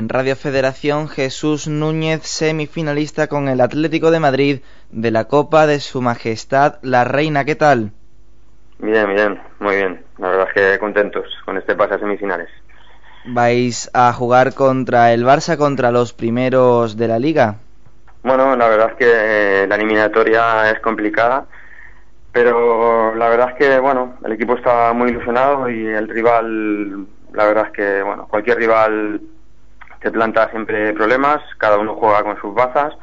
En Radio Federación, Jesús Núñez, semifinalista con el Atlético de Madrid de la Copa de Su Majestad la Reina. ¿Qué tal? Bien, bien, muy bien. La verdad es que contentos con este pase a semifinales. ¿Vais a jugar contra el Barça, contra los primeros de la liga? Bueno, la verdad es que eh, la eliminatoria es complicada, pero la verdad es que, bueno, el equipo está muy ilusionado y el rival, la verdad es que, bueno, cualquier rival te planta siempre problemas, cada uno juega con sus bazas.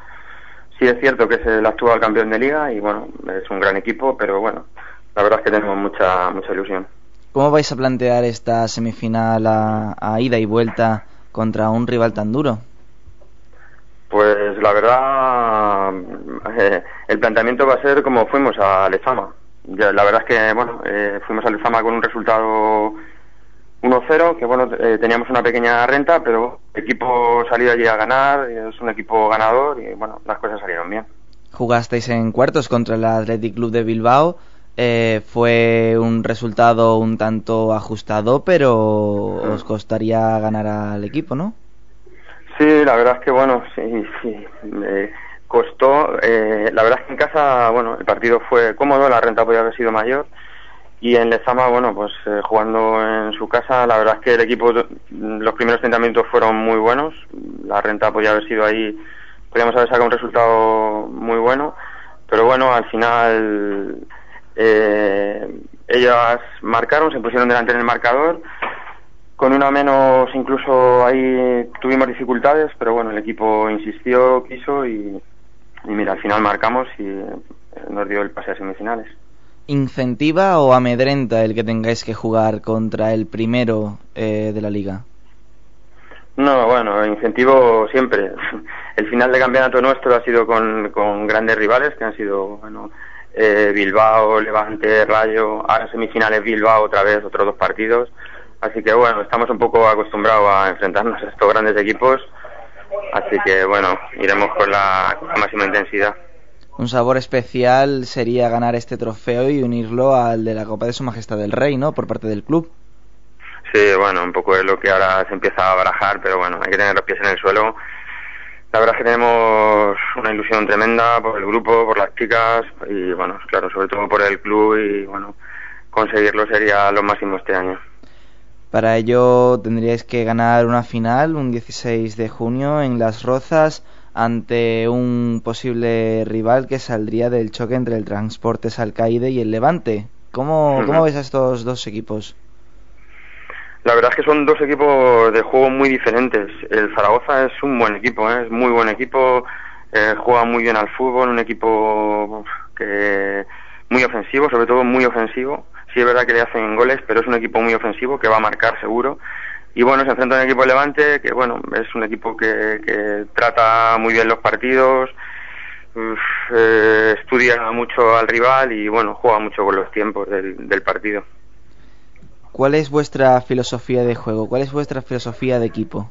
Sí es cierto que es el actual campeón de liga y bueno, es un gran equipo, pero bueno, la verdad es que tenemos mucha mucha ilusión. ¿Cómo vais a plantear esta semifinal a, ida y vuelta contra un rival tan duro? Pues la verdad, eh, el planteamiento va a ser como fuimos a Lezama. la verdad es que, bueno, eh, fuimos a Lezama con un resultado 1-0, que bueno, eh, teníamos una pequeña renta, pero el equipo salió allí a ganar, es un equipo ganador y bueno, las cosas salieron bien. Jugasteis en cuartos contra el Athletic Club de Bilbao, eh, fue un resultado un tanto ajustado, pero os costaría ganar al equipo, ¿no? Sí, la verdad es que bueno, sí, sí, me costó, eh, la verdad es que en casa, bueno, el partido fue cómodo, la renta podía haber sido mayor, y en Lezama, bueno, pues eh, jugando en su casa, la verdad es que el equipo, los primeros 30 minutos fueron muy buenos. La renta podía haber sido ahí, podríamos haber sacado un resultado muy bueno. Pero bueno, al final eh, ellas marcaron, se pusieron delante en el marcador. Con una menos, incluso ahí tuvimos dificultades, pero bueno, el equipo insistió, quiso y, y mira, al final marcamos y eh, nos dio el pase a semifinales. ¿Incentiva o amedrenta el que tengáis que jugar contra el primero eh, de la liga? No, bueno, incentivo siempre. El final de campeonato nuestro ha sido con, grandes rivales que han sido, bueno, eh, Bilbao, Levante, Rayo, ahora semifinales Bilbao otra vez, otros dos partidos. Así que bueno, estamos un poco acostumbrados a enfrentarnos a estos grandes equipos. Así que bueno, iremos con la máxima intensidad un sabor especial sería ganar este trofeo y unirlo al de la Copa de Su Majestad del Rey, ¿no? Por parte del club. Sí, bueno, un poco es lo que ahora se empieza a barajar, pero bueno, hay que tener los pies en el suelo. La verdad es que tenemos una ilusión tremenda por el grupo, por las chicas y bueno, claro, sobre todo por el club y bueno, conseguirlo sería lo máximo este año. Para ello tendríais que ganar una final un 16 de junio en Las Rozas ante un posible rival que saldría del choque entre el Transportes Alcaide y el Levante. ¿Cómo, ¿Cómo ves a estos dos equipos? La verdad es que son dos equipos de juego muy diferentes. El Zaragoza es un buen equipo, ¿eh? es muy buen equipo, eh, juega muy bien al fútbol, un equipo que muy ofensivo, sobre todo muy ofensivo. Sí es verdad que le hacen goles, pero es un equipo muy ofensivo que va a marcar seguro y bueno, se enfrenta a un equipo Levante que bueno, es un equipo que, trata muy bien los partidos, eh, estudia mucho al rival y bueno, juega mucho con los tiempos del, del partido. ¿Cuál es vuestra filosofía de juego? ¿Cuál es vuestra filosofía de equipo?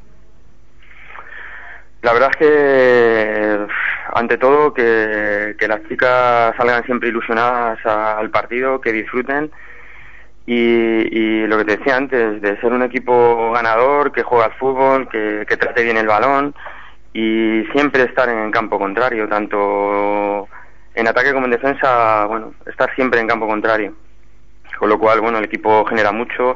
La verdad es que, ante todo, que, que las chicas salgan siempre ilusionadas al partido, que disfruten y, lo que te decía antes, de ser un equipo ganador, que juega al fútbol, que, trate bien el balón y siempre estar en campo contrario, tanto en ataque como en defensa, bueno, estar siempre en campo contrario. Con lo cual, bueno, el equipo genera mucho.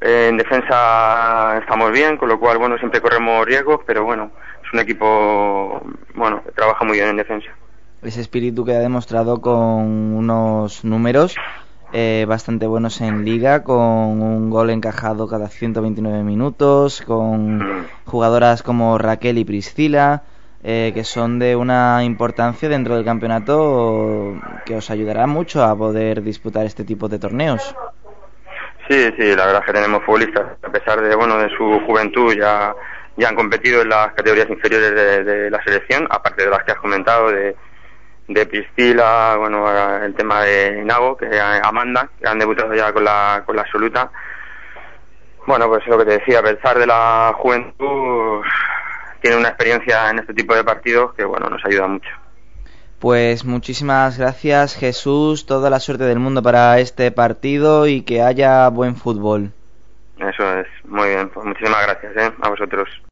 En defensa estamos bien, con lo cual, bueno, siempre corremos riesgos, pero bueno, es un equipo, bueno, que trabaja muy bien en defensa. Ese espíritu que ha demostrado con unos números eh, bastante buenos en liga, con un gol encajado cada 129 minutos, con jugadoras como Raquel y Priscila, eh, que son de una importancia dentro del campeonato que os ayudará mucho a poder disputar este tipo de torneos. Sí, sí, la verdad es que tenemos futbolistas, a pesar de bueno de su juventud, ya, ya han competido en las categorías inferiores de la selección, aparte de las que has comentado, de, de Priscila, bueno, el tema de Nago, que Amanda, que han debutado ya con la, con la absoluta. Bueno, pues lo que te decía, a pesar de la juventud, tiene una experiencia en este tipo de partidos que, bueno, nos ayuda mucho. Pues muchísimas gracias Jesús, toda la suerte del mundo para este partido y que haya buen fútbol. Eso es, muy bien, pues muchísimas gracias ¿eh? a vosotros.